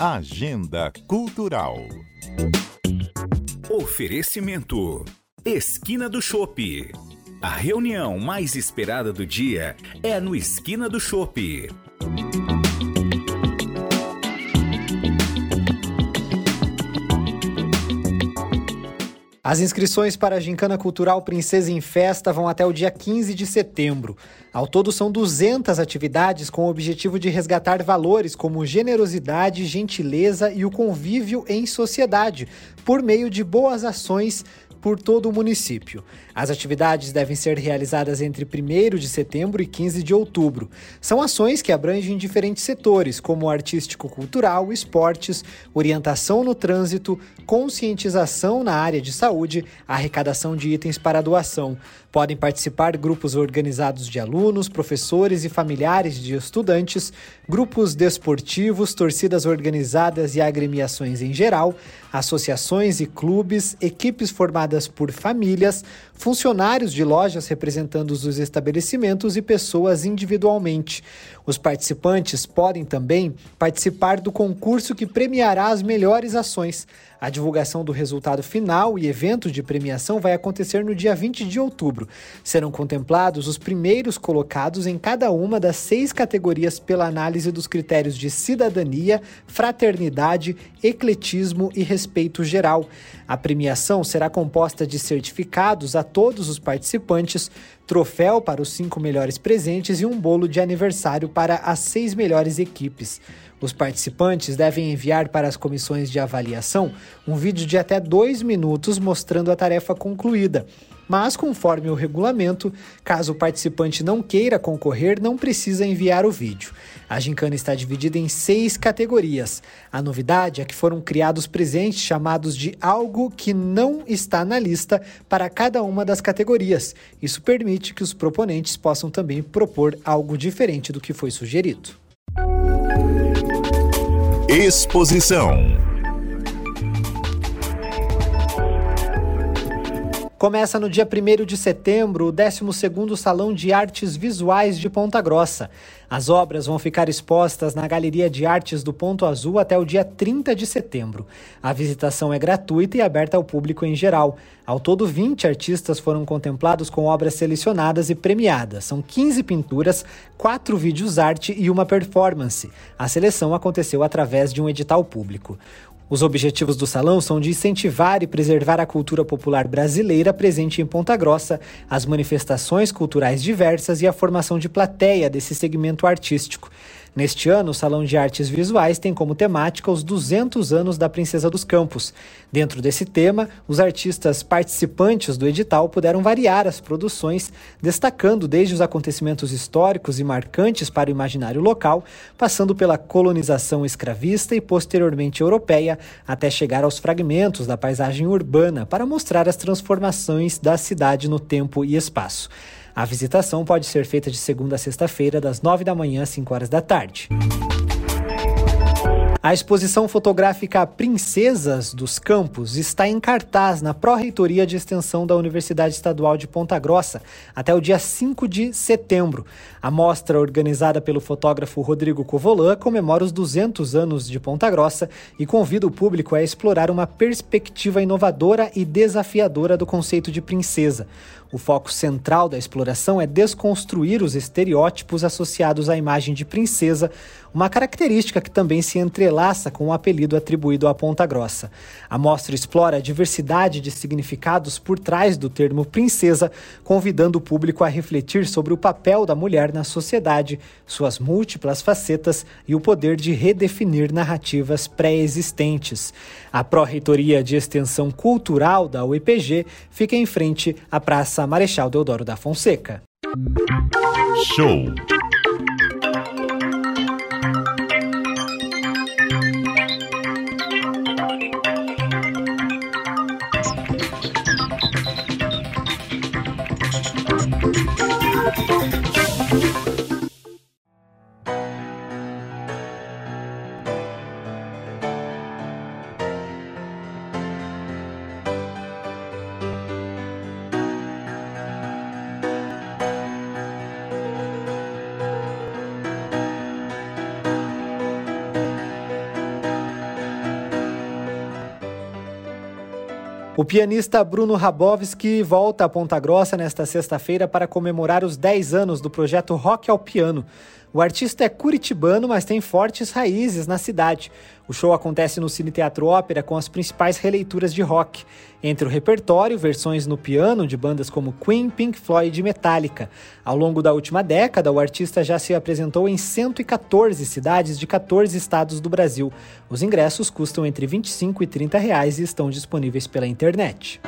Agenda Cultural. Oferecimento: Esquina do Chopp. A reunião mais esperada do dia é no Esquina do Chopp. As inscrições para a Gincana Cultural Princesa em Festa vão até o dia 15 de setembro. Ao todo, são 200 atividades com o objetivo de resgatar valores como generosidade, gentileza e o convívio em sociedade, por meio de boas ações por todo o município. As atividades devem ser realizadas entre 1 de setembro e 15 de outubro. São ações que abrangem diferentes setores, como artístico-cultural, esportes, orientação no trânsito, conscientização na área de saúde, arrecadação de itens para doação. Podem participar grupos organizados de alunos, professores e familiares de estudantes, grupos desportivos, torcidas organizadas e agremiações em geral, associações e clubes, equipes formadas por famílias, funcionários de lojas representando os estabelecimentos e pessoas individualmente. Os participantes podem também participar do concurso que premiará as melhores ações. A divulgação do resultado final e evento de premiação vai acontecer no dia 20 de outubro. Serão contemplados os primeiros colocados em cada uma das seis categorias pela análise dos critérios de cidadania, fraternidade, ecletismo e respeito geral. A premiação será composta de certificados a todos os participantes, troféu para os cinco melhores presentes e um bolo de aniversário para as seis melhores equipes. Os participantes devem enviar para as comissões de avaliação um vídeo de até dois minutos mostrando a tarefa concluída. Mas, conforme o regulamento, caso o participante não queira concorrer, não precisa enviar o vídeo. A gincana está dividida em seis categorias. A novidade é que foram criados presentes chamados de algo que não está na lista para cada uma das categorias. Isso permite que os proponentes possam também propor algo diferente do que foi sugerido. Exposição. Começa no dia 1 de setembro o 12º Salão de Artes Visuais de Ponta Grossa. As obras vão ficar expostas na Galeria de Artes do Ponto Azul até o dia 30 de setembro. A visitação é gratuita e aberta ao público em geral. Ao todo, 20 artistas foram contemplados com obras selecionadas e premiadas. São 15 pinturas, 4 vídeos arte e uma performance. A seleção aconteceu através de um edital público. Os objetivos do salão são de incentivar e preservar a cultura popular brasileira presente em Ponta Grossa, as manifestações culturais diversas e a formação de plateia desse segmento artístico. Neste ano, o Salão de Artes Visuais tem como temática os 200 anos da Princesa dos Campos. Dentro desse tema, os artistas participantes do edital puderam variar as produções, destacando desde os acontecimentos históricos e marcantes para o imaginário local, passando pela colonização escravista e posteriormente europeia, até chegar aos fragmentos da paisagem urbana para mostrar as transformações da cidade no tempo e espaço. A visitação pode ser feita de segunda a sexta-feira, das 9 da manhã às 5 horas da tarde. A exposição fotográfica Princesas dos Campos está em cartaz na Pró-Reitoria de Extensão da Universidade Estadual de Ponta Grossa até o dia 5 de setembro. A mostra, organizada pelo fotógrafo Rodrigo Covolan, comemora os 200 anos de Ponta Grossa e convida o público a explorar uma perspectiva inovadora e desafiadora do conceito de princesa. O foco central da exploração é desconstruir os estereótipos associados à imagem de princesa, uma característica que também se entrelaça com o apelido atribuído à Ponta Grossa. A mostra explora a diversidade de significados por trás do termo princesa, convidando o público a refletir sobre o papel da mulher na sociedade, suas múltiplas facetas e o poder de redefinir narrativas pré-existentes. A Pró-Reitoria de Extensão Cultural da UEPG fica em frente à Praça Marechal Deodoro da Fonseca. Show! O pianista Bruno Rabowski volta a Ponta Grossa nesta sexta-feira para comemorar os 10 anos do projeto Rock ao Piano. O artista é curitibano, mas tem fortes raízes na cidade. O show acontece no Cine Teatro Ópera com as principais releituras de rock. Entre o repertório, versões no piano de bandas como Queen, Pink Floyd e Metallica. Ao longo da última década, o artista já se apresentou em 114 cidades de 14 estados do Brasil. Os ingressos custam entre 25 e 30 reais e estão disponíveis pela internet.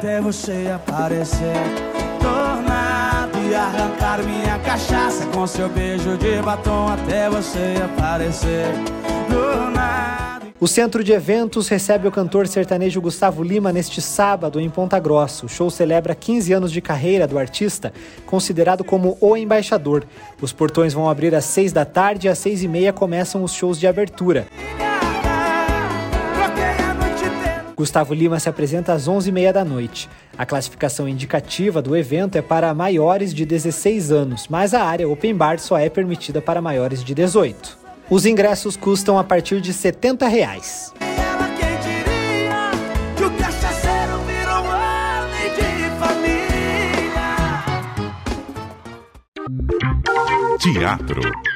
Até você aparecer. Tornado e arrancar minha cachaça com seu beijo de batom até você aparecer. Tornado. O Centro de Eventos recebe o cantor sertanejo Gustavo Lima neste sábado em Ponta Grossa. O show celebra 15 anos de carreira do artista, considerado como o embaixador. Os portões vão abrir às 6 da tarde e às 6 e meia começam os shows de abertura. Gustavo Lima se apresenta às 11h30 da noite. A classificação indicativa do evento é para maiores de 16 anos, mas a área Open Bar só é permitida para maiores de 18. Os ingressos custam a partir de 70 reais. Teatro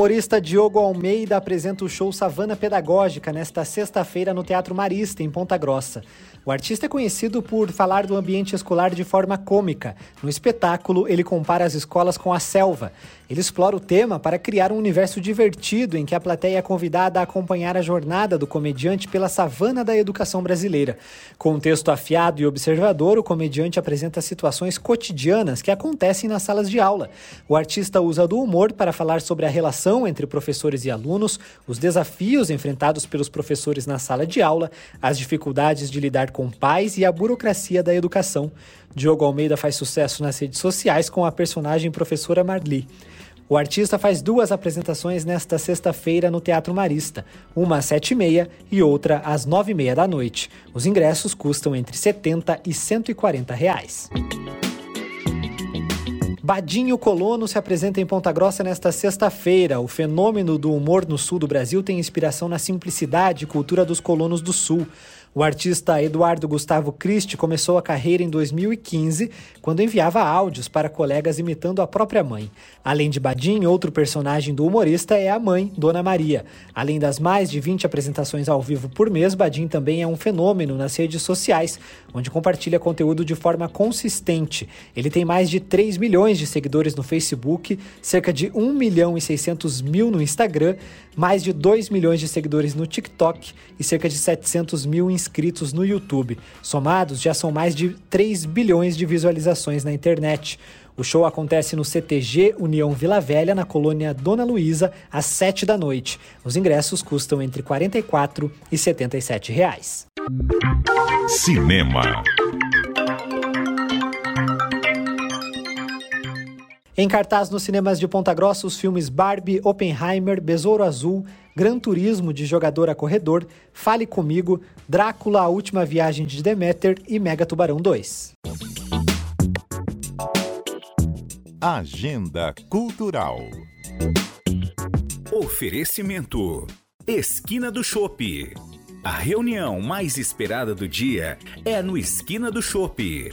humorista Diogo Almeida apresenta o show Savana Pedagógica nesta sexta-feira no Teatro Marista, em Ponta Grossa. O artista é conhecido por falar do ambiente escolar de forma cômica. No espetáculo, ele compara as escolas com a selva. Ele explora o tema para criar um universo divertido em que a plateia é convidada a acompanhar a jornada do comediante pela savana da educação brasileira. Com um texto afiado e observador, o comediante apresenta situações cotidianas que acontecem nas salas de aula. O artista usa do humor para falar sobre a relação entre professores e alunos, os desafios enfrentados pelos professores na sala de aula, as dificuldades de lidar com pais e a burocracia da educação. Diogo Almeida faz sucesso nas redes sociais com a personagem professora Marli. O artista faz duas apresentações nesta sexta-feira no Teatro Marista, uma às sete e meia e outra às nove e meia da noite. Os ingressos custam entre 70 e 140 reais. Badinho Colono se apresenta em Ponta Grossa nesta sexta-feira. O fenômeno do humor no sul do Brasil tem inspiração na simplicidade e cultura dos colonos do sul. O artista Eduardo Gustavo Christi começou a carreira em 2015, quando enviava áudios para colegas imitando a própria mãe. Além de Badim, outro personagem do humorista é a mãe, Dona Maria. Além das mais de 20 apresentações ao vivo por mês, Badim também é um fenômeno nas redes sociais, onde compartilha conteúdo de forma consistente. Ele tem mais de 3 milhões de seguidores no Facebook, cerca de 1 milhão e 600 mil no Instagram, mais de 2 milhões de seguidores no TikTok e cerca de 700 mil em inscritos no YouTube. Somados, já são mais de 3 bilhões de visualizações na internet. O show acontece no CTG União Vila Velha, na colônia Dona Luísa, às 7 da noite. Os ingressos custam entre R$ 44 e 77 reais. Cinema. Em cartaz nos cinemas de Ponta Grossa, os filmes Barbie, Oppenheimer, Besouro Azul, Gran Turismo de Jogador a Corredor, Fale Comigo, Drácula, A Última Viagem de Demeter e Mega Tubarão 2. Agenda Cultural. Oferecimento: Esquina do Chopp. A reunião mais esperada do dia é no Esquina do Chopp.